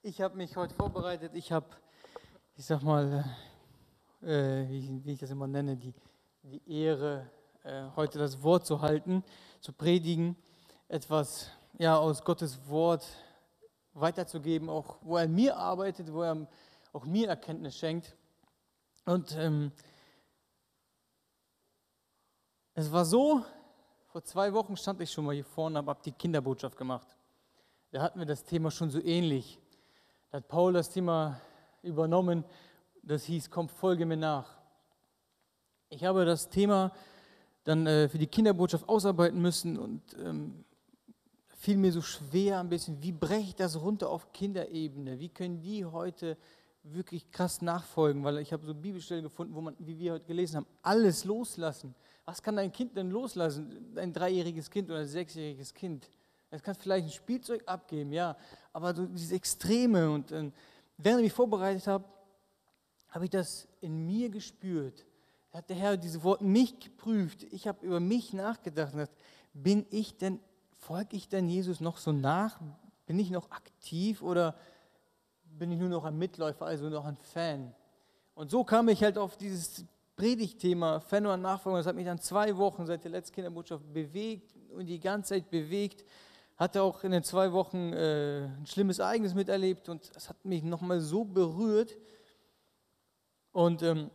Ich habe mich heute vorbereitet. Ich habe, ich sag mal, äh, wie, wie, ich das immer nenne, die, die Ehre, äh, heute das Wort zu halten, zu predigen, etwas ja, aus Gottes Wort weiterzugeben, auch wo er mir arbeitet, wo er auch mir Erkenntnis schenkt. Und ähm, es war so, vor zwei Wochen stand ich schon mal hier vorne, habe die Kinderbotschaft gemacht. Da hatten wir das Thema schon so ähnlich. Da hat Paul das Thema übernommen, das hieß, komm, folge mir nach. Ich habe das Thema dann äh, für die Kinderbotschaft ausarbeiten müssen und ähm, fiel mir so schwer ein bisschen, wie breche ich das runter auf Kinderebene? Wie können die heute wirklich krass nachfolgen? Weil ich habe so Bibelstellen gefunden, wo man, wie wir heute gelesen haben, alles loslassen. Was kann dein Kind denn loslassen? Ein dreijähriges Kind oder ein sechsjähriges Kind? Es kann vielleicht ein Spielzeug abgeben, ja, aber so diese Extreme. Und äh, während ich mich vorbereitet habe, habe ich das in mir gespürt. Da hat der Herr diese Worte mich geprüft. Ich habe über mich nachgedacht und gesagt, bin ich denn, folge ich denn Jesus noch so nach? Bin ich noch aktiv oder bin ich nur noch ein Mitläufer, also noch ein Fan? Und so kam ich halt auf dieses Predigtthema Fan und Nachfolger. Das hat mich dann zwei Wochen seit der letzten Kinderbotschaft bewegt und die ganze Zeit bewegt. Hatte auch in den zwei Wochen äh, ein schlimmes Ereignis miterlebt und es hat mich nochmal so berührt. Und ähm,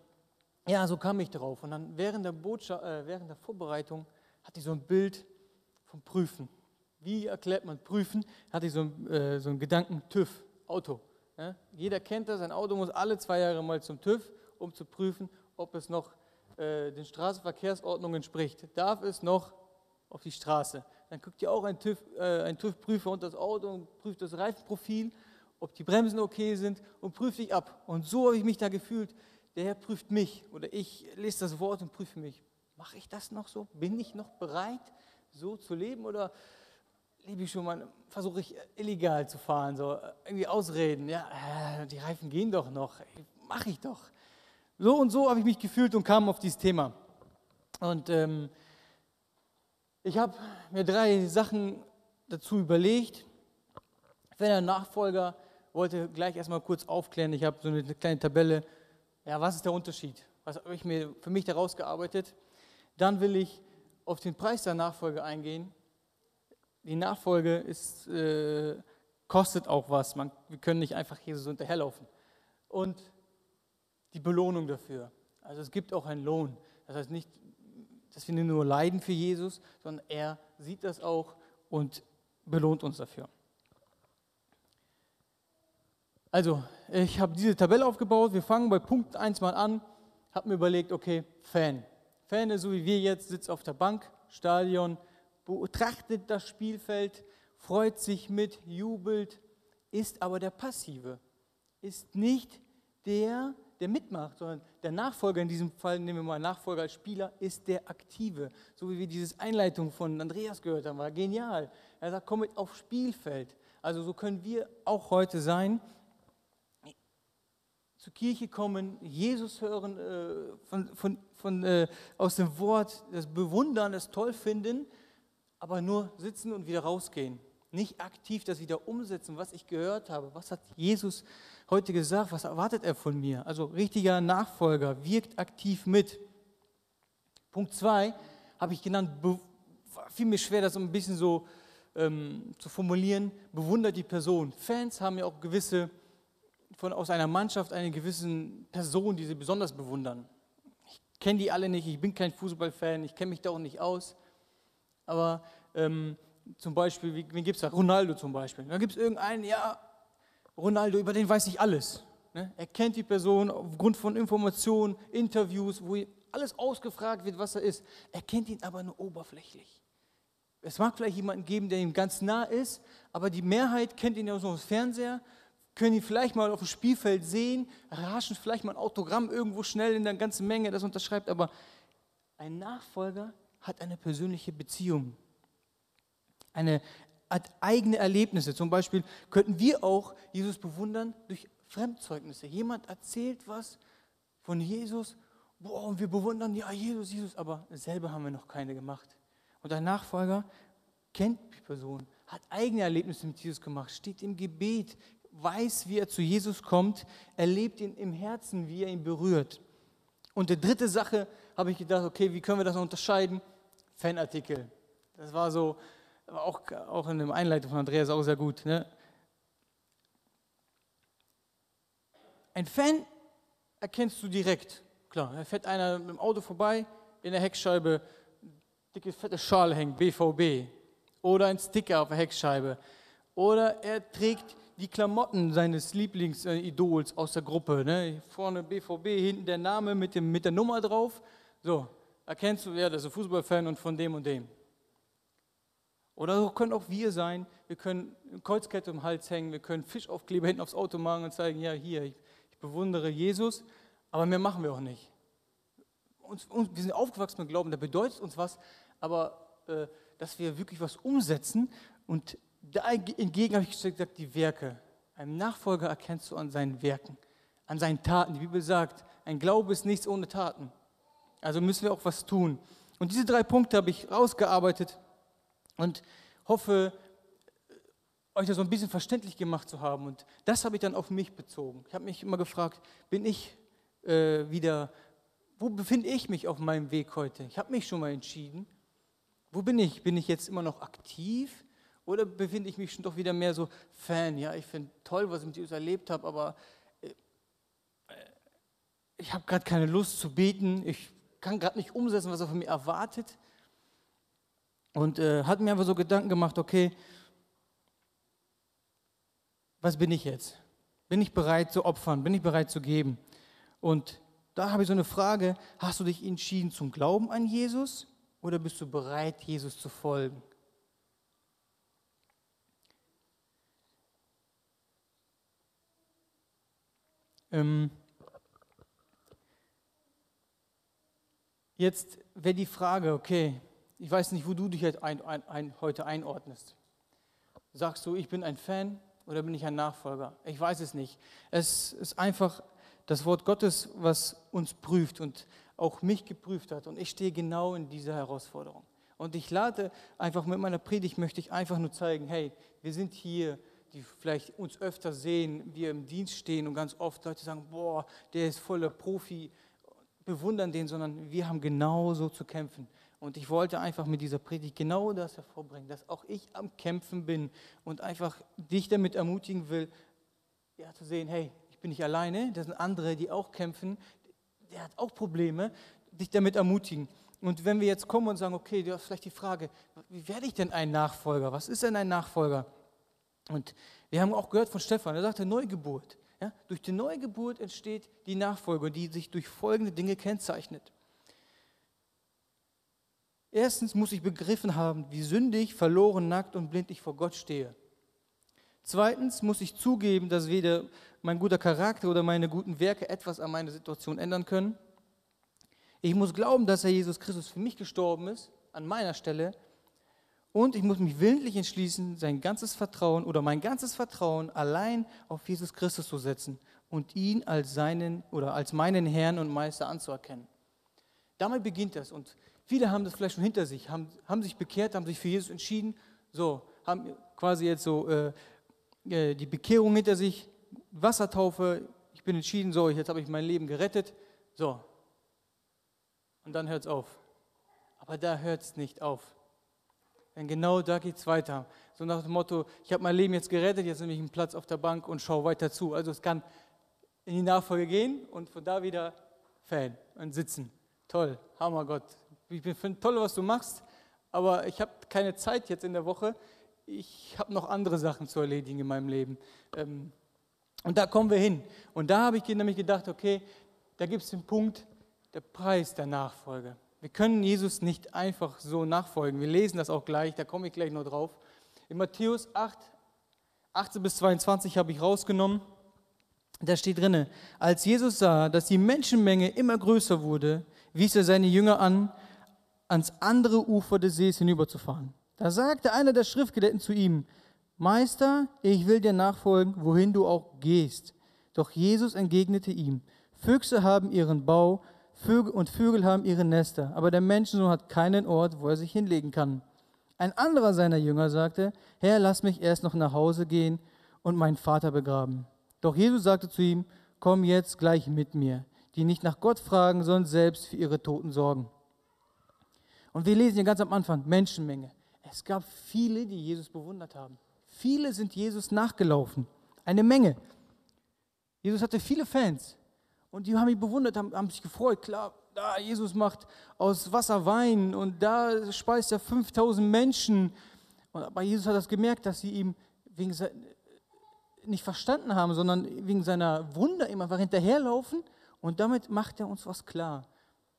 ja, so kam ich drauf. Und dann während der, Botschaft, äh, während der Vorbereitung hatte ich so ein Bild vom Prüfen. Wie erklärt man Prüfen? Hatte ich so, äh, so einen Gedanken TÜV, Auto. Ja? Jeder kennt das, ein Auto muss alle zwei Jahre mal zum TÜV, um zu prüfen, ob es noch äh, den Straßenverkehrsordnungen entspricht. Darf es noch auf die Straße? Dann guckt ja auch ein TÜV-Prüfer äh, TÜV unter das Auto und prüft das Reifenprofil, ob die Bremsen okay sind und prüft dich ab. Und so habe ich mich da gefühlt. Der Herr prüft mich oder ich lese das Wort und prüfe mich. Mache ich das noch so? Bin ich noch bereit, so zu leben oder lebe ich schon mal, versuche ich illegal zu fahren, so irgendwie Ausreden, ja, äh, die Reifen gehen doch noch, mache ich doch. So und so habe ich mich gefühlt und kam auf dieses Thema. Und ähm, ich habe mir drei Sachen dazu überlegt. Wenn ein Nachfolger wollte gleich erstmal kurz aufklären, ich habe so eine kleine Tabelle, ja, was ist der Unterschied? Was habe ich mir für mich daraus gearbeitet? Dann will ich auf den Preis der Nachfolge eingehen. Die Nachfolge ist, äh, kostet auch was. Man, wir können nicht einfach so hinterherlaufen. Und die Belohnung dafür. Also es gibt auch einen Lohn. Das heißt nicht, dass wir nur leiden für Jesus, sondern er sieht das auch und belohnt uns dafür. Also, ich habe diese Tabelle aufgebaut. Wir fangen bei Punkt 1 mal an. Habe mir überlegt, okay, Fan. Fan ist so wie wir jetzt, sitzt auf der Bank, Stadion, betrachtet das Spielfeld, freut sich mit, jubelt, ist aber der Passive. Ist nicht der, der mitmacht, sondern der Nachfolger, in diesem Fall nehmen wir mal Nachfolger als Spieler, ist der Aktive. So wie wir diese Einleitung von Andreas gehört haben, war genial. Er sagt, komm mit aufs Spielfeld. Also so können wir auch heute sein, zur Kirche kommen, Jesus hören, äh, von, von, von, äh, aus dem Wort, das bewundern, das toll finden, aber nur sitzen und wieder rausgehen. Nicht aktiv das wieder umsetzen, was ich gehört habe. Was hat Jesus heute gesagt? Was erwartet er von mir? Also richtiger Nachfolger wirkt aktiv mit. Punkt 2 habe ich genannt, fiel mir schwer, das ein bisschen so ähm, zu formulieren, bewundert die Person. Fans haben ja auch gewisse, von, aus einer Mannschaft eine gewisse Person, die sie besonders bewundern. Ich kenne die alle nicht, ich bin kein Fußballfan, ich kenne mich da auch nicht aus. Aber ähm, zum Beispiel, wie, wen gibt es da? Ronaldo zum Beispiel. Dann gibt es irgendeinen, ja, Ronaldo, über den weiß ich alles. Ne? Er kennt die Person aufgrund von Informationen, Interviews, wo alles ausgefragt wird, was er ist. Er kennt ihn aber nur oberflächlich. Es mag vielleicht jemanden geben, der ihm ganz nah ist, aber die Mehrheit kennt ihn ja aus dem Fernseher, können ihn vielleicht mal auf dem Spielfeld sehen, raschen vielleicht mal ein Autogramm irgendwo schnell in der ganzen Menge, das unterschreibt, aber ein Nachfolger hat eine persönliche Beziehung eine eigene Erlebnisse. Zum Beispiel könnten wir auch Jesus bewundern durch Fremdzeugnisse. Jemand erzählt was von Jesus, boah, und wir bewundern, ja, Jesus, Jesus, aber selber haben wir noch keine gemacht. Und ein Nachfolger kennt die Person, hat eigene Erlebnisse mit Jesus gemacht, steht im Gebet, weiß, wie er zu Jesus kommt, erlebt ihn im Herzen, wie er ihn berührt. Und die dritte Sache habe ich gedacht, okay, wie können wir das unterscheiden? Fanartikel. Das war so, auch, auch in der Einleitung von Andreas auch sehr gut. Ne? Ein Fan erkennst du direkt. Klar, da fährt einer mit dem Auto vorbei, in der Heckscheibe dicke, fette Schale hängt, BVB. Oder ein Sticker auf der Heckscheibe. Oder er trägt die Klamotten seines Lieblingsidols aus der Gruppe. Ne? Vorne BVB, hinten der Name mit, dem, mit der Nummer drauf. So, erkennst du, ja, das ist ein Fußballfan und von dem und dem. Oder so können auch wir sein. Wir können eine Kreuzkette um den Hals hängen, wir können Fischaufkleber hinten aufs Auto machen und zeigen, ja, hier, ich, ich bewundere Jesus, aber mehr machen wir auch nicht. Uns, uns, wir sind aufgewachsen mit Glauben, der bedeutet uns was, aber äh, dass wir wirklich was umsetzen und dagegen habe ich gesagt, die Werke. Ein Nachfolger erkennst du an seinen Werken, an seinen Taten. Die Bibel sagt, ein Glaube ist nichts ohne Taten. Also müssen wir auch was tun. Und diese drei Punkte habe ich rausgearbeitet und hoffe, euch das so ein bisschen verständlich gemacht zu haben. Und das habe ich dann auf mich bezogen. Ich habe mich immer gefragt, bin ich äh, wieder, wo befinde ich mich auf meinem Weg heute? Ich habe mich schon mal entschieden. Wo bin ich? Bin ich jetzt immer noch aktiv? Oder befinde ich mich schon doch wieder mehr so Fan? Ja, ich finde toll, was ich mit Jesus erlebt habe, aber äh, ich habe gerade keine Lust zu beten. Ich kann gerade nicht umsetzen, was er von mir erwartet. Und äh, hat mir einfach so Gedanken gemacht, okay, was bin ich jetzt? Bin ich bereit zu opfern? Bin ich bereit zu geben? Und da habe ich so eine Frage, hast du dich entschieden zum Glauben an Jesus oder bist du bereit, Jesus zu folgen? Ähm, jetzt wäre die Frage, okay, ich weiß nicht, wo du dich heute einordnest. Sagst du, ich bin ein Fan oder bin ich ein Nachfolger? Ich weiß es nicht. Es ist einfach das Wort Gottes, was uns prüft und auch mich geprüft hat. Und ich stehe genau in dieser Herausforderung. Und ich lade einfach mit meiner Predigt, möchte ich einfach nur zeigen, hey, wir sind hier, die vielleicht uns öfter sehen, wir im Dienst stehen und ganz oft Leute sagen, boah, der ist voller Profi, bewundern den, sondern wir haben genauso zu kämpfen. Und ich wollte einfach mit dieser Predigt genau das hervorbringen, dass auch ich am Kämpfen bin und einfach dich damit ermutigen will, ja, zu sehen, hey, ich bin nicht alleine, das sind andere, die auch kämpfen, der hat auch Probleme, dich damit ermutigen. Und wenn wir jetzt kommen und sagen, okay, du hast vielleicht die Frage, wie werde ich denn ein Nachfolger? Was ist denn ein Nachfolger? Und wir haben auch gehört von Stefan, er sagte Neugeburt. Ja? Durch die Neugeburt entsteht die Nachfolge, die sich durch folgende Dinge kennzeichnet. Erstens muss ich begriffen haben, wie sündig, verloren, nackt und blind ich vor Gott stehe. Zweitens muss ich zugeben, dass weder mein guter Charakter oder meine guten Werke etwas an meiner Situation ändern können. Ich muss glauben, dass Herr Jesus Christus für mich gestorben ist, an meiner Stelle. Und ich muss mich willentlich entschließen, sein ganzes Vertrauen oder mein ganzes Vertrauen allein auf Jesus Christus zu setzen und ihn als seinen oder als meinen Herrn und Meister anzuerkennen. Damit beginnt das. Und Viele haben das vielleicht schon hinter sich, haben, haben sich bekehrt, haben sich für Jesus entschieden, so, haben quasi jetzt so äh, äh, die Bekehrung hinter sich, Wassertaufe, ich bin entschieden, so, jetzt habe ich mein Leben gerettet, so. Und dann hört es auf. Aber da hört es nicht auf. Denn genau da geht es weiter. So nach dem Motto, ich habe mein Leben jetzt gerettet, jetzt nehme ich einen Platz auf der Bank und schaue weiter zu. Also es kann in die Nachfolge gehen und von da wieder Fan und sitzen. Toll, Hammer Gott, ich finde toll, was du machst, aber ich habe keine Zeit jetzt in der Woche. Ich habe noch andere Sachen zu erledigen in meinem Leben. Ähm, und da kommen wir hin. Und da habe ich nämlich gedacht, okay, da gibt es den Punkt, der Preis der Nachfolge. Wir können Jesus nicht einfach so nachfolgen. Wir lesen das auch gleich, da komme ich gleich noch drauf. In Matthäus 8, 18 bis 22 habe ich rausgenommen. Da steht drinne, als Jesus sah, dass die Menschenmenge immer größer wurde, wies er seine Jünger an, ans andere Ufer des Sees hinüberzufahren. Da sagte einer der Schriftgelehrten zu ihm, Meister, ich will dir nachfolgen, wohin du auch gehst. Doch Jesus entgegnete ihm, Füchse haben ihren Bau Vögel und Vögel haben ihre Nester, aber der Menschensohn hat keinen Ort, wo er sich hinlegen kann. Ein anderer seiner Jünger sagte, Herr, lass mich erst noch nach Hause gehen und meinen Vater begraben. Doch Jesus sagte zu ihm, komm jetzt gleich mit mir, die nicht nach Gott fragen, sondern selbst für ihre Toten sorgen. Und wir lesen hier ganz am Anfang, Menschenmenge. Es gab viele, die Jesus bewundert haben. Viele sind Jesus nachgelaufen. Eine Menge. Jesus hatte viele Fans. Und die haben ihn bewundert, haben, haben sich gefreut. Klar, da Jesus macht aus Wasser Wein und da speist er 5000 Menschen. Aber Jesus hat das gemerkt, dass sie ihm wegen nicht verstanden haben, sondern wegen seiner Wunder immer einfach hinterherlaufen. Und damit macht er uns was klar.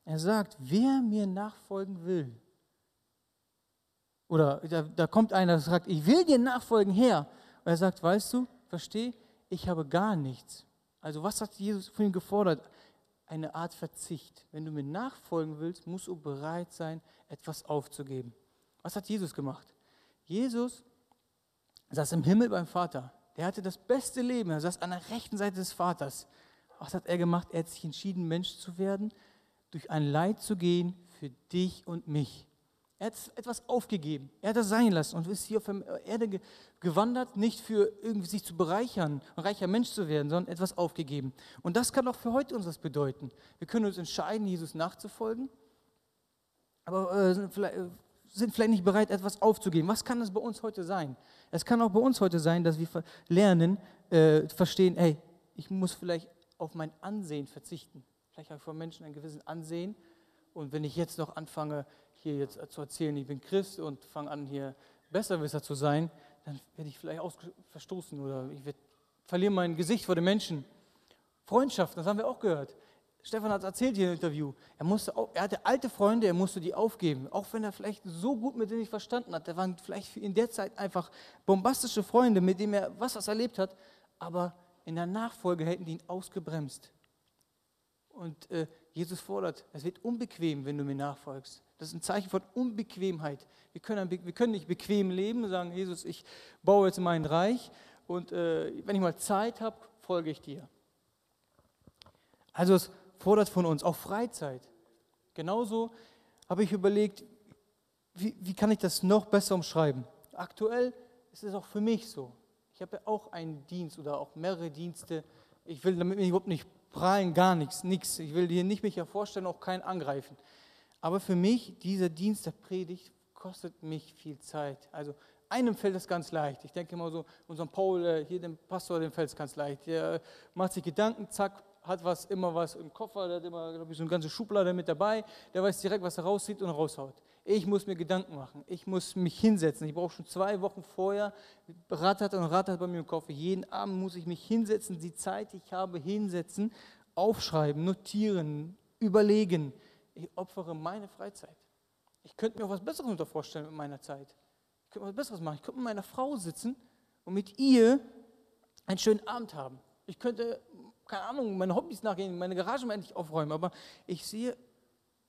Er sagt, wer mir nachfolgen will, oder da, da kommt einer, der sagt, ich will dir nachfolgen, Herr. Und er sagt, weißt du, versteh, ich habe gar nichts. Also was hat Jesus von ihm gefordert? Eine Art Verzicht. Wenn du mir nachfolgen willst, musst du bereit sein, etwas aufzugeben. Was hat Jesus gemacht? Jesus saß im Himmel beim Vater. Der hatte das beste Leben. Er saß an der rechten Seite des Vaters. Was hat er gemacht? Er hat sich entschieden, Mensch zu werden, durch ein Leid zu gehen für dich und mich. Er hat etwas aufgegeben. Er hat das sein lassen und ist hier auf der Erde gewandert, nicht für irgendwie sich zu bereichern, ein reicher Mensch zu werden, sondern etwas aufgegeben. Und das kann auch für heute uns was bedeuten. Wir können uns entscheiden, Jesus nachzufolgen, aber äh, sind, vielleicht, äh, sind vielleicht nicht bereit, etwas aufzugeben. Was kann das bei uns heute sein? Es kann auch bei uns heute sein, dass wir lernen, äh, verstehen, hey, ich muss vielleicht auf mein Ansehen verzichten. Vielleicht habe ich von Menschen ein gewisses Ansehen. Und wenn ich jetzt noch anfange, hier jetzt zu erzählen, ich bin Christ und fange an, hier Besserwisser zu sein, dann werde ich vielleicht verstoßen oder ich verliere mein Gesicht vor den Menschen. Freundschaft, das haben wir auch gehört. Stefan hat es erzählt hier im Interview. Er, musste er hatte alte Freunde, er musste die aufgeben. Auch wenn er vielleicht so gut mit denen nicht verstanden hat. Der waren vielleicht in der Zeit einfach bombastische Freunde, mit denen er was, was erlebt hat. Aber in der Nachfolge hätten die ihn ausgebremst. Und äh, Jesus fordert, es wird unbequem, wenn du mir nachfolgst. Das ist ein Zeichen von Unbequemheit. Wir können, wir können nicht bequem leben und sagen, Jesus, ich baue jetzt mein Reich und äh, wenn ich mal Zeit habe, folge ich dir. Also es fordert von uns auch Freizeit. Genauso habe ich überlegt, wie, wie kann ich das noch besser umschreiben? Aktuell ist es auch für mich so. Ich habe ja auch einen Dienst oder auch mehrere Dienste. Ich will damit überhaupt nicht prahlen, gar nichts, nichts. Ich will hier nicht mich ja vorstellen, auch keinen angreifen. Aber für mich, dieser Dienst der Predigt kostet mich viel Zeit. Also einem fällt es ganz leicht. Ich denke immer so, unserem Paul, äh, hier dem Pastor, dem fällt es ganz leicht. Der macht sich Gedanken, zack, hat was, immer was im Koffer, der hat immer, glaube ich, so eine ganze Schublade mit dabei, der weiß direkt, was er rauszieht und raushaut. Ich muss mir Gedanken machen, ich muss mich hinsetzen. Ich brauche schon zwei Wochen vorher, rattert und rattert bei mir im Koffer. Jeden Abend muss ich mich hinsetzen, die Zeit, die ich habe, hinsetzen, aufschreiben, notieren, überlegen ich opfere meine Freizeit. Ich könnte mir auch was Besseres unter vorstellen mit meiner Zeit. Ich könnte was Besseres machen. Ich könnte mit meiner Frau sitzen und mit ihr einen schönen Abend haben. Ich könnte, keine Ahnung, meine Hobbys nachgehen, meine Garage endlich aufräumen. Aber ich sehe,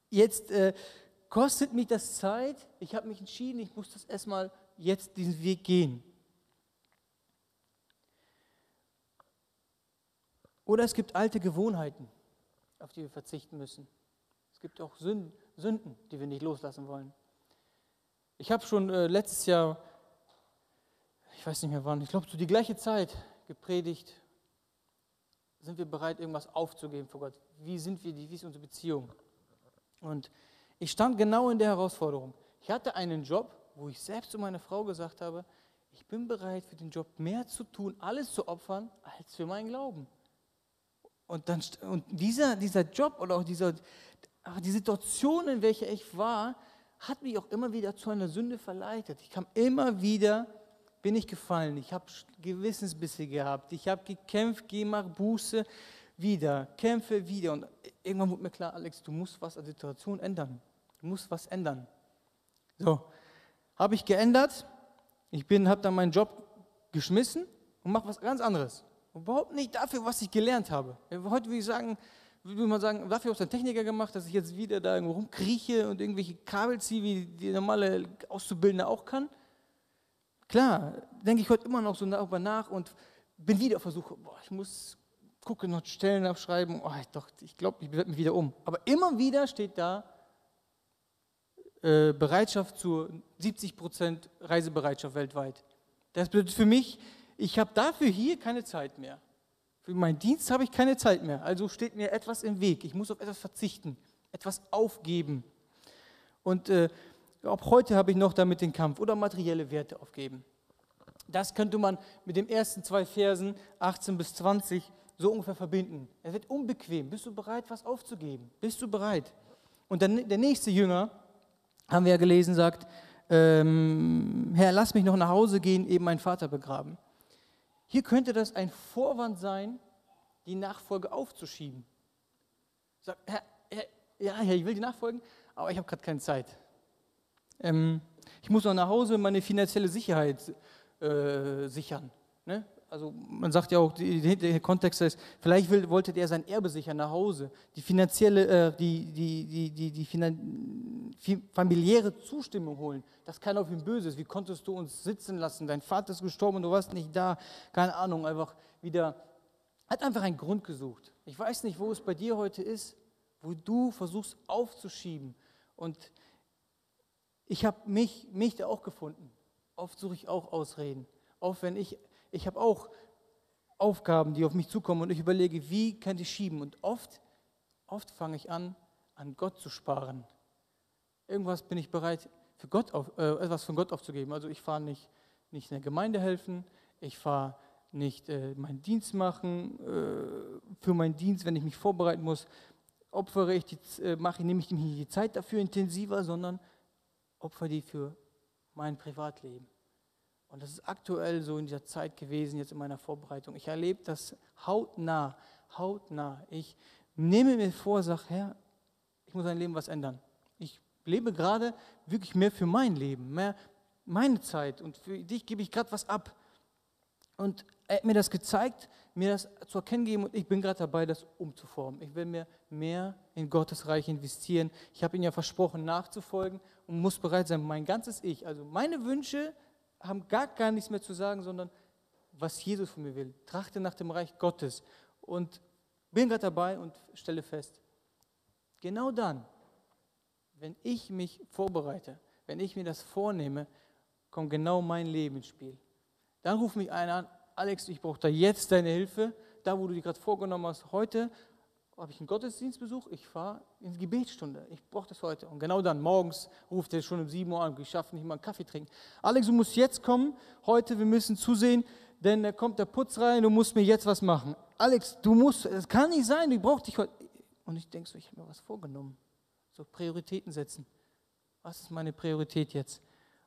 jetzt äh, kostet mich das Zeit. Ich habe mich entschieden, ich muss das erstmal jetzt diesen Weg gehen. Oder es gibt alte Gewohnheiten, auf die wir verzichten müssen gibt auch Sünden, die wir nicht loslassen wollen. Ich habe schon äh, letztes Jahr, ich weiß nicht mehr wann, ich glaube zu die gleiche Zeit gepredigt, sind wir bereit, irgendwas aufzugeben vor Gott? Wie sind wir, wie ist unsere Beziehung? Und ich stand genau in der Herausforderung. Ich hatte einen Job, wo ich selbst zu meiner Frau gesagt habe, ich bin bereit für den Job mehr zu tun, alles zu opfern, als für meinen Glauben. Und, dann, und dieser, dieser Job oder auch dieser, die Situation, in welcher ich war, hat mich auch immer wieder zu einer Sünde verleitet. Ich kam immer wieder, bin ich gefallen. Ich habe Gewissensbisse gehabt. Ich habe gekämpft, gemacht, Buße, wieder, kämpfe wieder. Und irgendwann wurde mir klar, Alex, du musst was an der Situation ändern. Du musst was ändern. So, habe ich geändert. Ich habe dann meinen Job geschmissen und mache was ganz anderes. Überhaupt nicht dafür, was ich gelernt habe. Heute würde ich sagen, würde man sagen, dafür hast du einen Techniker gemacht, dass ich jetzt wieder da irgendwo rumkrieche und irgendwelche Kabel ziehe, wie die normale Auszubildende auch kann. Klar, denke ich heute immer noch so darüber nach und bin wieder auf Versuche, boah, ich muss gucken, noch Stellen abschreiben, oh, doch, ich glaube, ich werde mich wieder um. Aber immer wieder steht da äh, Bereitschaft zur 70% Reisebereitschaft weltweit. Das bedeutet für mich, ich habe dafür hier keine Zeit mehr. Für meinen Dienst habe ich keine Zeit mehr. Also steht mir etwas im Weg. Ich muss auf etwas verzichten, etwas aufgeben. Und äh, auch heute habe ich noch damit den Kampf oder materielle Werte aufgeben. Das könnte man mit den ersten zwei Versen 18 bis 20 so ungefähr verbinden. Es wird unbequem. Bist du bereit, was aufzugeben? Bist du bereit? Und dann der nächste Jünger, haben wir ja gelesen, sagt, ähm, Herr, lass mich noch nach Hause gehen, eben meinen Vater begraben. Hier könnte das ein Vorwand sein, die Nachfolge aufzuschieben. Sagt, Herr, Herr, ja, Herr, ich will die nachfolgen, aber ich habe gerade keine Zeit. Ähm, ich muss noch nach Hause meine finanzielle Sicherheit äh, sichern. Ne? Also man sagt ja auch, der Kontext ist, vielleicht will, wollte er sein Erbe sichern nach Hause. Die finanzielle, äh, die, die, die, die, finan, familiäre Zustimmung holen, dass keiner auf ihn böse ist. Wie konntest du uns sitzen lassen? Dein Vater ist gestorben und du warst nicht da. Keine Ahnung, einfach wieder, hat einfach einen Grund gesucht. Ich weiß nicht, wo es bei dir heute ist, wo du versuchst aufzuschieben. Und ich habe mich, mich da auch gefunden. Oft suche ich auch Ausreden. Auch wenn ich, ich habe auch Aufgaben, die auf mich zukommen und ich überlege, wie kann ich schieben. Und oft, oft fange ich an, an Gott zu sparen. Irgendwas bin ich bereit, für Gott auf, äh, etwas von Gott aufzugeben. Also ich fahre nicht, nicht in der Gemeinde helfen, ich fahre nicht äh, meinen Dienst machen, äh, für meinen Dienst, wenn ich mich vorbereiten muss, opfere ich die, äh, mache, nehme ich nicht die Zeit dafür intensiver, sondern opfere die für mein Privatleben. Und das ist aktuell so in dieser Zeit gewesen, jetzt in meiner Vorbereitung. Ich erlebe das hautnah, hautnah. Ich nehme mir vor, sage, Herr, ich muss mein Leben was ändern. Ich lebe gerade wirklich mehr für mein Leben, mehr meine Zeit und für dich gebe ich gerade was ab. Und er hat mir das gezeigt, mir das zu erkennen gegeben und ich bin gerade dabei, das umzuformen. Ich will mir mehr in Gottes Reich investieren. Ich habe ihm ja versprochen, nachzufolgen und muss bereit sein, mein ganzes Ich, also meine Wünsche haben gar, gar nichts mehr zu sagen, sondern was Jesus von mir will. Trachte nach dem Reich Gottes und bin gerade dabei und stelle fest, genau dann, wenn ich mich vorbereite, wenn ich mir das vornehme, kommt genau mein Leben ins Spiel. Dann ruft mich einer an, Alex, ich brauche da jetzt deine Hilfe, da wo du die gerade vorgenommen hast, heute habe ich einen Gottesdienstbesuch, ich fahre in die Gebetsstunde. Ich brauche das heute. Und genau dann, morgens ruft er schon um 7 Uhr an, ich schaffe nicht mal einen Kaffee trinken. Alex, du musst jetzt kommen, heute, wir müssen zusehen, denn da kommt der Putz rein, du musst mir jetzt was machen. Alex, du musst, es kann nicht sein, ich brauche dich heute. Und ich denke so, ich habe mir was vorgenommen. So Prioritäten setzen. Was ist meine Priorität jetzt?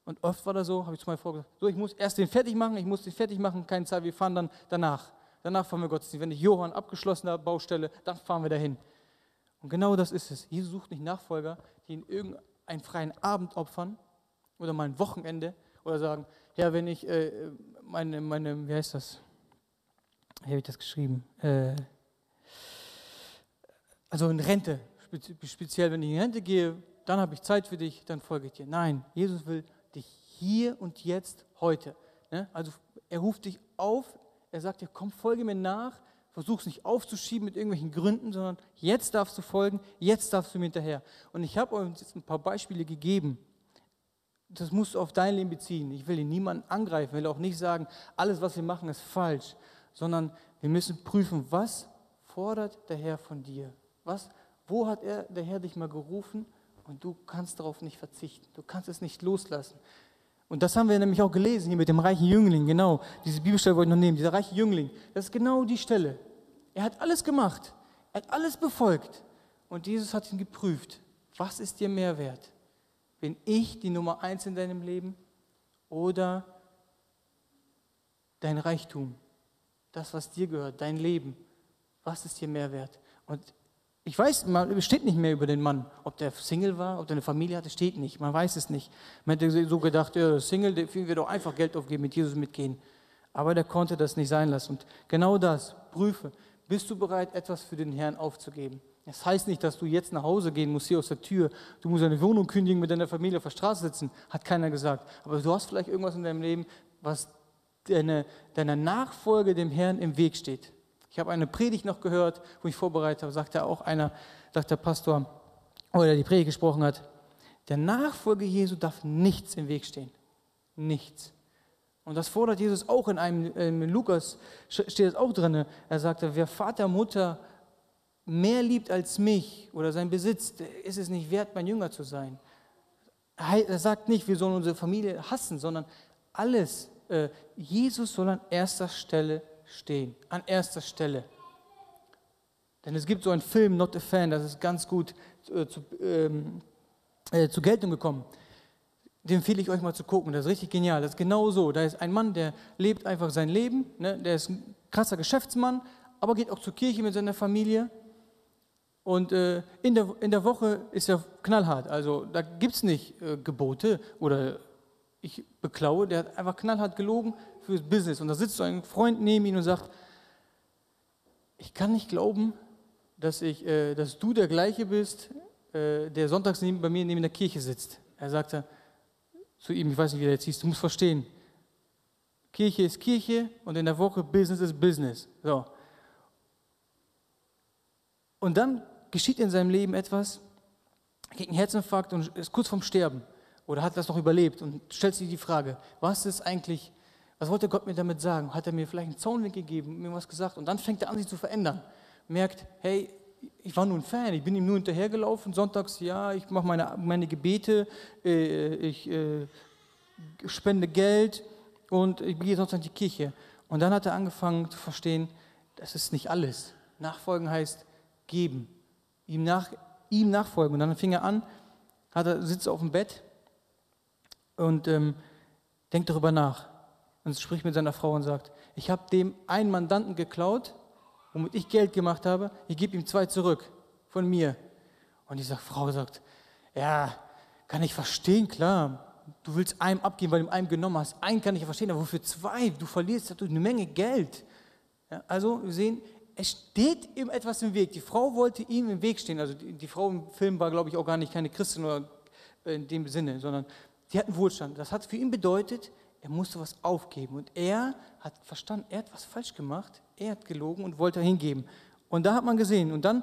Und oft war das so, habe ich zu meiner Frau gesagt, so, ich muss erst den fertig machen, ich muss den fertig machen, keine Zeit, wir fahren dann danach. Danach fahren wir Gottesdienst. Wenn ich Johann abgeschlossener Baustelle, dann fahren wir dahin. Und genau das ist es. Jesus sucht nicht Nachfolger, die in irgendeinen freien Abend opfern oder mal ein Wochenende oder sagen, ja, wenn ich äh, meine, meine, wie heißt das? Hier habe ich das geschrieben. Äh, also in Rente, speziell wenn ich in Rente gehe, dann habe ich Zeit für dich, dann folge ich dir. Nein, Jesus will dich hier und jetzt heute. Ne? Also er ruft dich auf, er sagt dir, komm, folge mir nach, versuch es nicht aufzuschieben mit irgendwelchen Gründen, sondern jetzt darfst du folgen, jetzt darfst du mir hinterher. Und ich habe euch jetzt ein paar Beispiele gegeben. Das musst du auf dein Leben beziehen. Ich will hier niemanden angreifen, will auch nicht sagen, alles, was wir machen, ist falsch, sondern wir müssen prüfen, was fordert der Herr von dir? Was, wo hat er, der Herr dich mal gerufen und du kannst darauf nicht verzichten. Du kannst es nicht loslassen. Und das haben wir nämlich auch gelesen hier mit dem reichen Jüngling, genau. Diese Bibelstelle wollte ich noch nehmen. Dieser reiche Jüngling, das ist genau die Stelle. Er hat alles gemacht. Er hat alles befolgt. Und Jesus hat ihn geprüft. Was ist dir mehr wert? Bin ich die Nummer eins in deinem Leben oder dein Reichtum? Das, was dir gehört, dein Leben. Was ist dir mehr wert? Und ich weiß, man steht nicht mehr über den Mann, ob der Single war, ob der eine Familie hatte, steht nicht. Man weiß es nicht. Man hätte so gedacht, ja, Single, der wir doch einfach Geld aufgeben, mit Jesus mitgehen. Aber der konnte das nicht sein lassen. Und genau das, prüfe, bist du bereit, etwas für den Herrn aufzugeben? Das heißt nicht, dass du jetzt nach Hause gehen musst, hier aus der Tür. Du musst eine Wohnung kündigen, mit deiner Familie auf der Straße sitzen. Hat keiner gesagt. Aber du hast vielleicht irgendwas in deinem Leben, was deiner deine Nachfolge dem Herrn im Weg steht. Ich habe eine Predigt noch gehört, wo ich vorbereitet habe, sagte auch einer, sagt der Pastor, oder die Predigt gesprochen hat, der Nachfolge Jesu darf nichts im Weg stehen. Nichts. Und das fordert Jesus auch in einem, in Lukas steht es auch drin. Er sagte, wer Vater, Mutter mehr liebt als mich oder sein Besitz, ist es nicht wert, mein Jünger zu sein. Er sagt nicht, wir sollen unsere Familie hassen, sondern alles. Äh, Jesus soll an erster Stelle stehen, an erster Stelle. Denn es gibt so einen Film, Not a Fan, das ist ganz gut äh, zu, ähm, äh, zur Geltung gekommen. Den empfehle ich euch mal zu gucken, das ist richtig genial. Das ist genau so. Da ist ein Mann, der lebt einfach sein Leben, ne? der ist ein krasser Geschäftsmann, aber geht auch zur Kirche mit seiner Familie. Und äh, in, der, in der Woche ist er knallhart. Also da gibt es nicht äh, Gebote oder ich beklaue. Der hat einfach knallhart gelogen fürs Business. Und da sitzt so ein Freund neben ihm und sagt, ich kann nicht glauben, dass, ich, äh, dass du der gleiche bist, äh, der sonntags neben, bei mir neben der Kirche sitzt. Er sagte zu ihm, ich weiß nicht, wie er jetzt hieß, du musst verstehen, Kirche ist Kirche und in der Woche Business ist Business. So. Und dann geschieht in seinem Leben etwas, er kriegt einen Herzinfarkt und ist kurz vorm Sterben oder hat das noch überlebt und stellt sich die Frage, was ist eigentlich, was wollte Gott mir damit sagen? Hat er mir vielleicht einen Zaunweg gegeben, mir was gesagt? Und dann fängt er an, sich zu verändern. Merkt, hey, ich war nur ein Fan, ich bin ihm nur hinterhergelaufen, sonntags, ja, ich mache meine, meine Gebete, äh, ich äh, spende Geld und ich gehe sonst in die Kirche. Und dann hat er angefangen zu verstehen, das ist nicht alles. Nachfolgen heißt geben, ihm, nach, ihm nachfolgen. Und dann fing er an, hat er, sitzt auf dem Bett und ähm, denkt darüber nach und spricht mit seiner Frau und sagt, ich habe dem einen Mandanten geklaut, womit ich Geld gemacht habe, ich gebe ihm zwei zurück von mir. Und diese Frau sagt, ja, kann ich verstehen, klar, du willst einem abgeben, weil du einem genommen hast. Einen kann ich verstehen, aber wofür zwei? Du verlierst dadurch eine Menge Geld. Ja, also wir sehen, es steht ihm etwas im Weg. Die Frau wollte ihm im Weg stehen. Also die, die Frau im Film war, glaube ich, auch gar nicht keine Christin oder in dem Sinne, sondern die hatten Wohlstand. Das hat für ihn bedeutet, er musste was aufgeben. Und er hat verstanden, er hat was falsch gemacht, er hat gelogen und wollte hingeben. Und da hat man gesehen. Und dann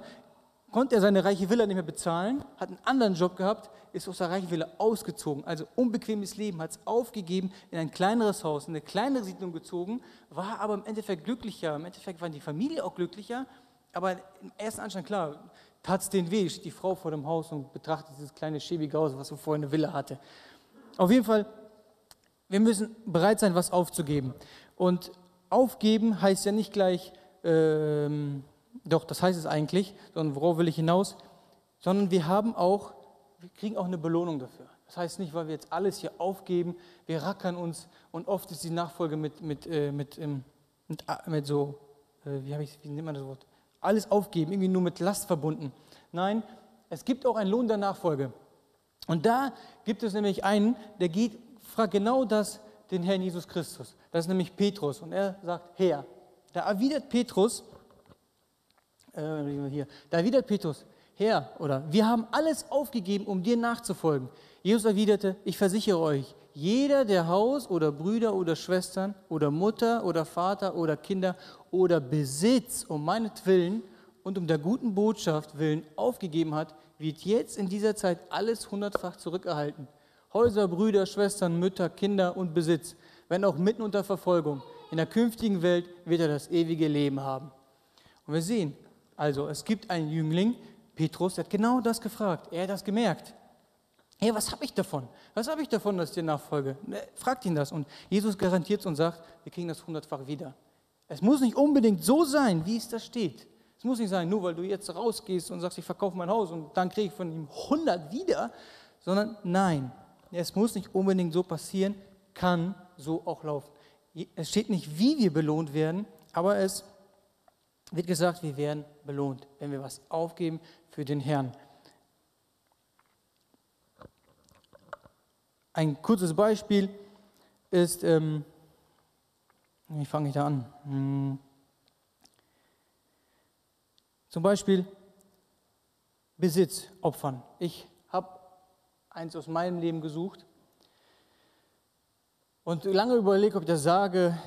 konnte er seine reiche Villa nicht mehr bezahlen, hat einen anderen Job gehabt, ist aus der reichen Villa ausgezogen. Also unbequemes Leben, hat es aufgegeben, in ein kleineres Haus, in eine kleinere Siedlung gezogen, war aber im Endeffekt glücklicher. Im Endeffekt war die Familie auch glücklicher. Aber im ersten Anschein, klar, tat es den steht die Frau vor dem Haus und betrachtet dieses kleine schäbige Haus, was so vorher eine Villa hatte. Auf jeden Fall, wir müssen bereit sein, was aufzugeben. Und aufgeben heißt ja nicht gleich, ähm, doch, das heißt es eigentlich, sondern worauf will ich hinaus? Sondern wir haben auch, wir kriegen auch eine Belohnung dafür. Das heißt nicht, weil wir jetzt alles hier aufgeben, wir rackern uns und oft ist die Nachfolge mit, mit, äh, mit, ähm, mit, mit, so, äh, wie, ich, wie nennt man das Wort? Alles aufgeben, irgendwie nur mit Last verbunden. Nein, es gibt auch einen Lohn der Nachfolge. Und da gibt es nämlich einen, der geht, fragt genau das den Herrn Jesus Christus. Das ist nämlich Petrus. Und er sagt, Herr. Da erwidert Petrus, äh, hier, da erwidert Petrus, Herr, oder wir haben alles aufgegeben, um dir nachzufolgen. Jesus erwiderte, ich versichere euch, jeder, der Haus oder Brüder oder Schwestern oder Mutter oder Vater oder Kinder oder Besitz um meinetwillen und um der guten Botschaft willen aufgegeben hat, wird jetzt in dieser Zeit alles hundertfach zurückerhalten. Häuser, Brüder, Schwestern, Mütter, Kinder und Besitz, wenn auch mitten unter Verfolgung. In der künftigen Welt wird er das ewige Leben haben. Und wir sehen, also es gibt einen Jüngling, Petrus, der hat genau das gefragt. Er hat das gemerkt. Hey, was habe ich davon? Was habe ich davon, dass ich dir nachfolge? Fragt ihn das. Und Jesus garantiert es und sagt, wir kriegen das hundertfach wieder. Es muss nicht unbedingt so sein, wie es da steht. Es muss nicht sein, nur weil du jetzt rausgehst und sagst, ich verkaufe mein Haus und dann kriege ich von ihm 100 wieder, sondern nein, es muss nicht unbedingt so passieren, kann so auch laufen. Es steht nicht, wie wir belohnt werden, aber es wird gesagt, wir werden belohnt, wenn wir was aufgeben für den Herrn. Ein kurzes Beispiel ist, ähm, wie fange ich da an? Hm. Zum Beispiel Besitz opfern. Ich eins aus meinem Leben gesucht und lange überlegt, ob ich das sage.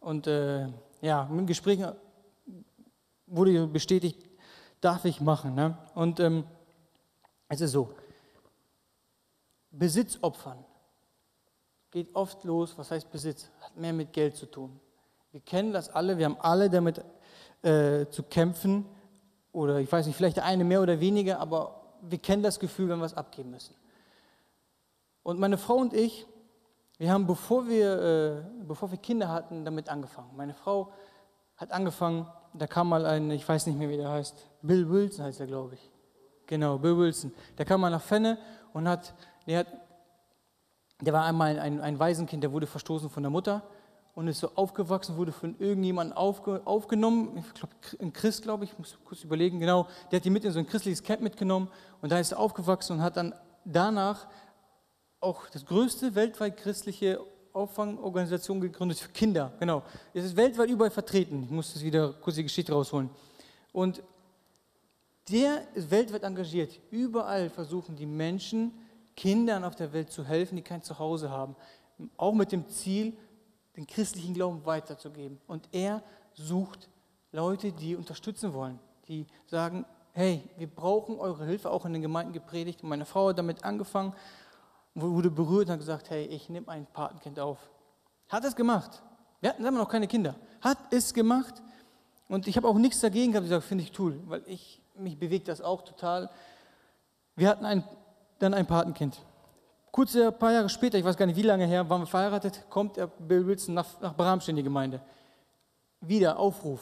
Und äh, ja, im Gespräch wurde bestätigt, darf ich machen. Ne? Und ähm, es ist so, Besitz opfern geht oft los, was heißt Besitz? Hat mehr mit Geld zu tun. Wir kennen das alle, wir haben alle damit äh, zu kämpfen. Oder ich weiß nicht, vielleicht der eine mehr oder weniger, aber wir kennen das Gefühl, wenn wir es abgeben müssen. Und meine Frau und ich, wir haben, bevor wir, äh, bevor wir Kinder hatten, damit angefangen. Meine Frau hat angefangen, da kam mal ein, ich weiß nicht mehr, wie der heißt, Bill Wilson heißt er, glaube ich. Genau, Bill Wilson. Der kam mal nach Fenne und hat, der, hat, der war einmal ein, ein Waisenkind, der wurde verstoßen von der Mutter und ist so aufgewachsen, wurde von irgendjemandem aufge, aufgenommen. Ich glaube, ein Christ, glaube ich, ich muss kurz überlegen, genau. Der hat die mit in so ein christliches Camp mitgenommen und da ist er aufgewachsen und hat dann danach auch das größte weltweit christliche Auffangorganisation gegründet für Kinder. Genau. Es ist weltweit überall vertreten. Ich muss das wieder kurz die Geschichte rausholen. Und der ist weltweit engagiert. Überall versuchen die Menschen, Kindern auf der Welt zu helfen, die kein Zuhause haben. Auch mit dem Ziel, den christlichen Glauben weiterzugeben. Und er sucht Leute, die unterstützen wollen, die sagen, hey, wir brauchen eure Hilfe, auch in den Gemeinden gepredigt. Meine Frau hat damit angefangen, wurde berührt und hat gesagt, hey, ich nehme ein Patenkind auf. Hat es gemacht. Wir hatten immer noch keine Kinder. Hat es gemacht. Und ich habe auch nichts dagegen gehabt, ich sage, finde ich cool, weil ich, mich bewegt das auch total. Wir hatten ein, dann ein Patenkind. Kurz ein paar Jahre später, ich weiß gar nicht wie lange her, waren wir verheiratet, kommt der Bill Wilson nach, nach Bramstedt in die Gemeinde. Wieder Aufruf.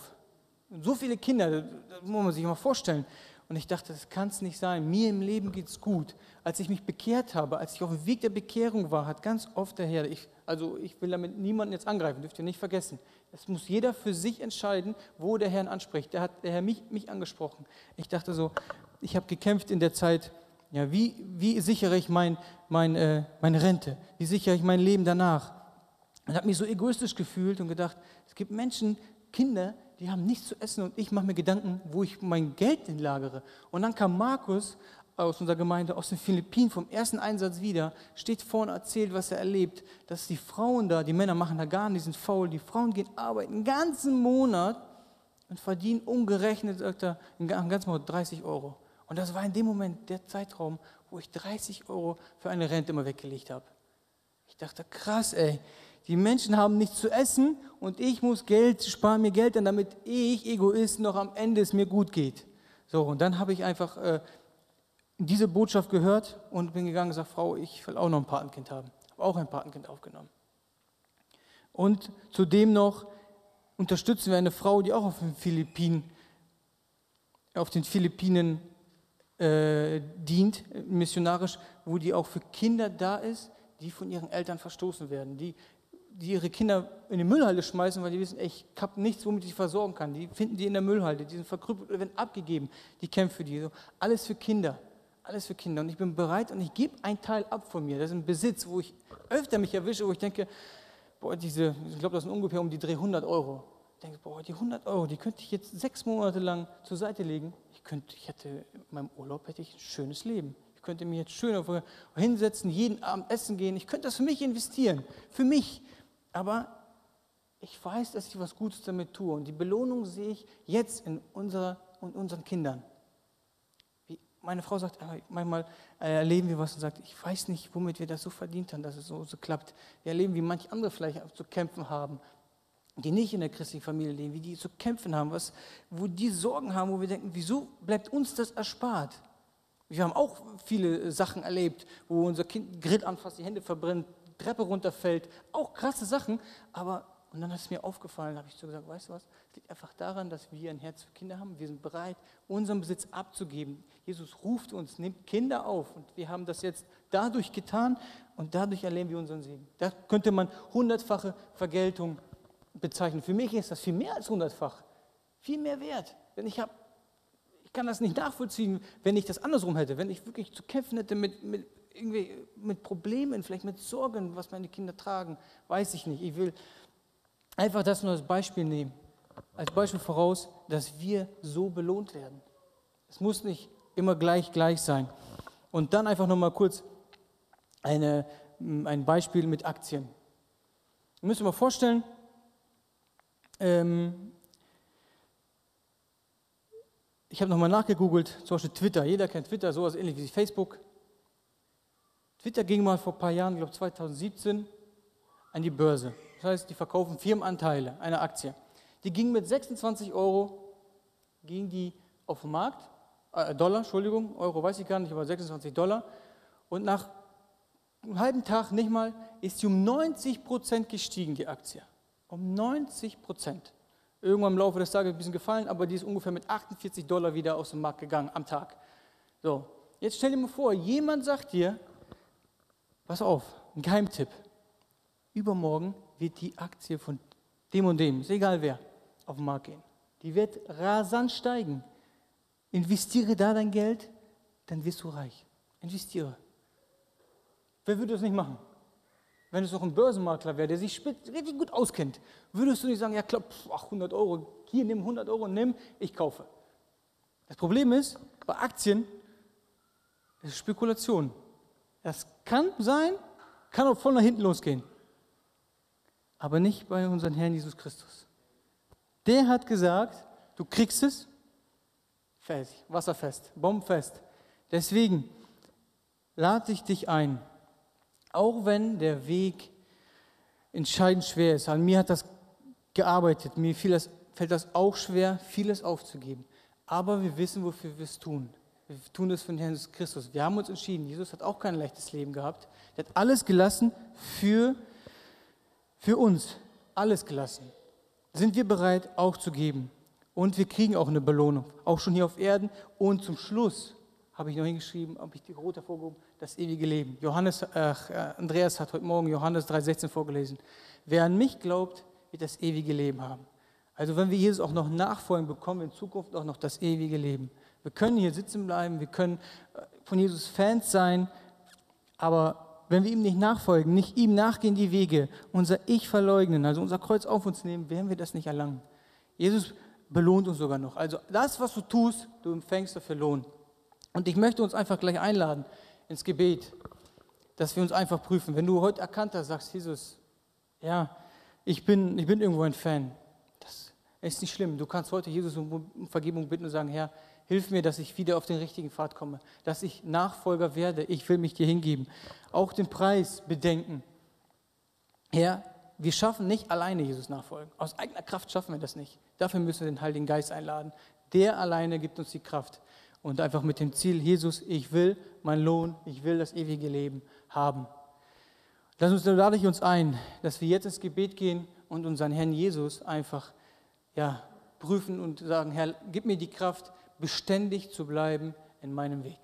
So viele Kinder, das muss man sich mal vorstellen. Und ich dachte, das kann es nicht sein. Mir im Leben geht es gut. Als ich mich bekehrt habe, als ich auf dem Weg der Bekehrung war, hat ganz oft der Herr, ich, also ich will damit niemanden jetzt angreifen, dürft ihr nicht vergessen. Es muss jeder für sich entscheiden, wo der Herr ihn anspricht. Der hat der Herr mich, mich angesprochen. Ich dachte so, ich habe gekämpft in der Zeit, ja, wie, wie sichere ich mein, mein, äh, meine Rente? Wie sichere ich mein Leben danach? Und habe mich so egoistisch gefühlt und gedacht, es gibt Menschen, Kinder, die haben nichts zu essen und ich mache mir Gedanken, wo ich mein Geld hinlagere. Und dann kam Markus aus unserer Gemeinde aus den Philippinen vom ersten Einsatz wieder, steht vorne, erzählt, was er erlebt, dass die Frauen da, die Männer machen da gar nicht, sind faul, die Frauen gehen arbeiten einen ganzen Monat und verdienen umgerechnet, sagt er, einen ganzen Monat 30 Euro. Und das war in dem Moment der Zeitraum, wo ich 30 Euro für eine Rente immer weggelegt habe. Ich dachte, krass, ey, die Menschen haben nichts zu essen und ich muss Geld, spare mir Geld an, damit ich, Egoist, noch am Ende es mir gut geht. So, und dann habe ich einfach äh, diese Botschaft gehört und bin gegangen und gesagt, Frau, ich will auch noch ein Patenkind haben. Habe auch ein Patenkind aufgenommen. Und zudem noch unterstützen wir eine Frau, die auch auf den Philippinen, auf den Philippinen äh, dient, missionarisch, wo die auch für Kinder da ist, die von ihren Eltern verstoßen werden, die, die ihre Kinder in die Müllhalde schmeißen, weil die wissen, ey, ich habe nichts, womit ich versorgen kann. Die finden die in der Müllhalde, die sind verkrüppelt oder werden abgegeben. Die kämpfen für die. So, alles für Kinder. Alles für Kinder. Und ich bin bereit und ich gebe einen Teil ab von mir. Das ist ein Besitz, wo ich öfter mich erwische, wo ich denke, boah, diese, ich glaube, das sind ungefähr um die 300 Euro. Ich denke, boah, die 100 Euro, die könnte ich jetzt sechs Monate lang zur Seite legen. Ich könnte, ich hätte, in meinem Urlaub hätte ich ein schönes Leben. Ich könnte mich jetzt schön hinsetzen, jeden Abend essen gehen. Ich könnte das für mich investieren. Für mich. Aber ich weiß, dass ich was Gutes damit tue. Und die Belohnung sehe ich jetzt in, unserer, in unseren Kindern meine Frau sagt, manchmal äh, erleben wir was und sagt, ich weiß nicht, womit wir das so verdient haben, dass es so, so klappt. Wir erleben, wie manche andere vielleicht zu kämpfen haben, die nicht in der christlichen Familie leben, wie die zu kämpfen haben, was, wo die Sorgen haben, wo wir denken, wieso bleibt uns das erspart? Wir haben auch viele Sachen erlebt, wo unser Kind Grill anfasst, die Hände verbrennt, Treppe runterfällt, auch krasse Sachen, aber und dann ist mir aufgefallen, habe ich so gesagt, weißt du was, es liegt einfach daran, dass wir ein Herz für Kinder haben. Wir sind bereit, unseren Besitz abzugeben. Jesus ruft uns, nimmt Kinder auf und wir haben das jetzt dadurch getan und dadurch erleben wir unseren Segen. Da könnte man hundertfache Vergeltung bezeichnen. Für mich ist das viel mehr als hundertfach, viel mehr wert. Denn ich habe ich kann das nicht nachvollziehen, wenn ich das andersrum hätte, wenn ich wirklich zu kämpfen hätte mit, mit, irgendwie mit Problemen, vielleicht mit Sorgen, was meine Kinder tragen, weiß ich nicht. Ich will einfach das nur als Beispiel nehmen, als Beispiel voraus, dass wir so belohnt werden. Es muss nicht immer gleich gleich sein. Und dann einfach nochmal kurz eine, ein Beispiel mit Aktien. Ihr müsst euch mal vorstellen, ähm, ich habe nochmal nachgegoogelt, zum Beispiel Twitter. Jeder kennt Twitter, sowas ähnlich wie Facebook. Twitter ging mal vor ein paar Jahren, ich glaube 2017, an die Börse. Das heißt, die verkaufen Firmenanteile einer Aktie. Die gingen mit 26 Euro ging die auf den Markt, äh, Dollar, Entschuldigung, Euro weiß ich gar nicht, aber 26 Dollar. Und nach einem halben Tag nicht mal ist sie um 90 Prozent gestiegen, die Aktie. Um 90 Prozent. Irgendwann im Laufe des Tages ein bisschen gefallen, aber die ist ungefähr mit 48 Dollar wieder aus dem Markt gegangen am Tag. So, jetzt stell dir mal vor, jemand sagt dir, pass auf, ein Geheimtipp. Übermorgen wird die Aktie von dem und dem, ist egal wer, auf den Markt gehen. Die wird rasant steigen. Investiere da dein Geld, dann wirst du reich. Investiere. Wer würde das nicht machen? Wenn es doch ein Börsenmakler wäre, der sich richtig gut auskennt, würdest du nicht sagen, ja klar, 100 Euro, hier nimm 100 Euro, nimm, ich kaufe. Das Problem ist, bei Aktien, ist Spekulation. Das kann sein, kann auch voll nach hinten losgehen. Aber nicht bei unserem Herrn Jesus Christus. Der hat gesagt, du kriegst es, fest, wasserfest, bombenfest. Deswegen lade ich dich ein, auch wenn der Weg entscheidend schwer ist. An mir hat das gearbeitet, mir das, fällt das auch schwer, vieles aufzugeben. Aber wir wissen, wofür wir es tun. Wir tun es von Herrn Jesus Christus. Wir haben uns entschieden. Jesus hat auch kein leichtes Leben gehabt. Er hat alles gelassen für, für uns. Alles gelassen. Sind wir bereit, auch zu geben. Und wir kriegen auch eine Belohnung. Auch schon hier auf Erden. Und zum Schluss habe ich noch hingeschrieben, habe ich die rote hervorgehoben, das ewige Leben. Johannes, äh, Andreas hat heute Morgen Johannes 3,16 vorgelesen. Wer an mich glaubt, wird das ewige Leben haben. Also wenn wir Jesus auch noch nachfolgen, bekommen wir in Zukunft auch noch das ewige Leben. Wir können hier sitzen bleiben, wir können äh, von Jesus Fans sein, aber wenn wir ihm nicht nachfolgen, nicht ihm nachgehen die Wege, unser Ich verleugnen, also unser Kreuz auf uns nehmen, werden wir das nicht erlangen. Jesus belohnt uns sogar noch. Also das, was du tust, du empfängst dafür Lohn. Und ich möchte uns einfach gleich einladen ins Gebet, dass wir uns einfach prüfen. Wenn du heute erkannt hast, sagst, Jesus, ja, ich bin, ich bin irgendwo ein Fan. Das ist nicht schlimm. Du kannst heute Jesus um Vergebung bitten und sagen, Herr, hilf mir, dass ich wieder auf den richtigen Pfad komme, dass ich Nachfolger werde. Ich will mich dir hingeben. Auch den Preis bedenken. Herr, wir schaffen nicht alleine Jesus nachfolgen. Aus eigener Kraft schaffen wir das nicht. Dafür müssen wir den Heiligen Geist einladen. Der alleine gibt uns die Kraft und einfach mit dem Ziel, Jesus, ich will meinen Lohn, ich will das ewige Leben haben. Lass uns, lade ich uns ein, dass wir jetzt ins Gebet gehen und unseren Herrn Jesus einfach ja, prüfen und sagen, Herr, gib mir die Kraft, beständig zu bleiben in meinem Weg.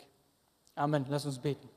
Amen. Lass uns beten.